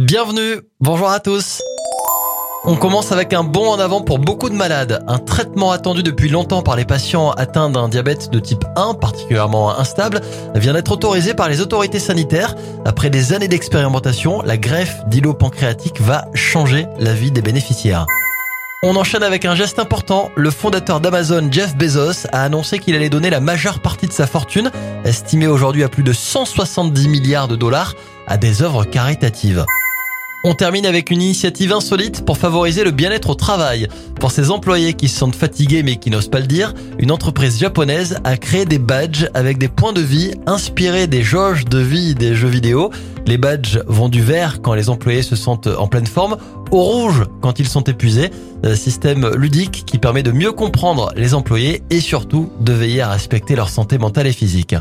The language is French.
Bienvenue, bonjour à tous. On commence avec un bond en avant pour beaucoup de malades. Un traitement attendu depuis longtemps par les patients atteints d'un diabète de type 1 particulièrement instable vient d'être autorisé par les autorités sanitaires. Après des années d'expérimentation, la greffe d'îlot pancréatique va changer la vie des bénéficiaires. On enchaîne avec un geste important. Le fondateur d'Amazon, Jeff Bezos, a annoncé qu'il allait donner la majeure partie de sa fortune, estimée aujourd'hui à plus de 170 milliards de dollars, à des œuvres caritatives. On termine avec une initiative insolite pour favoriser le bien-être au travail. Pour ces employés qui se sentent fatigués mais qui n'osent pas le dire, une entreprise japonaise a créé des badges avec des points de vie inspirés des jauges de vie des jeux vidéo. Les badges vont du vert quand les employés se sentent en pleine forme au rouge quand ils sont épuisés. Un système ludique qui permet de mieux comprendre les employés et surtout de veiller à respecter leur santé mentale et physique.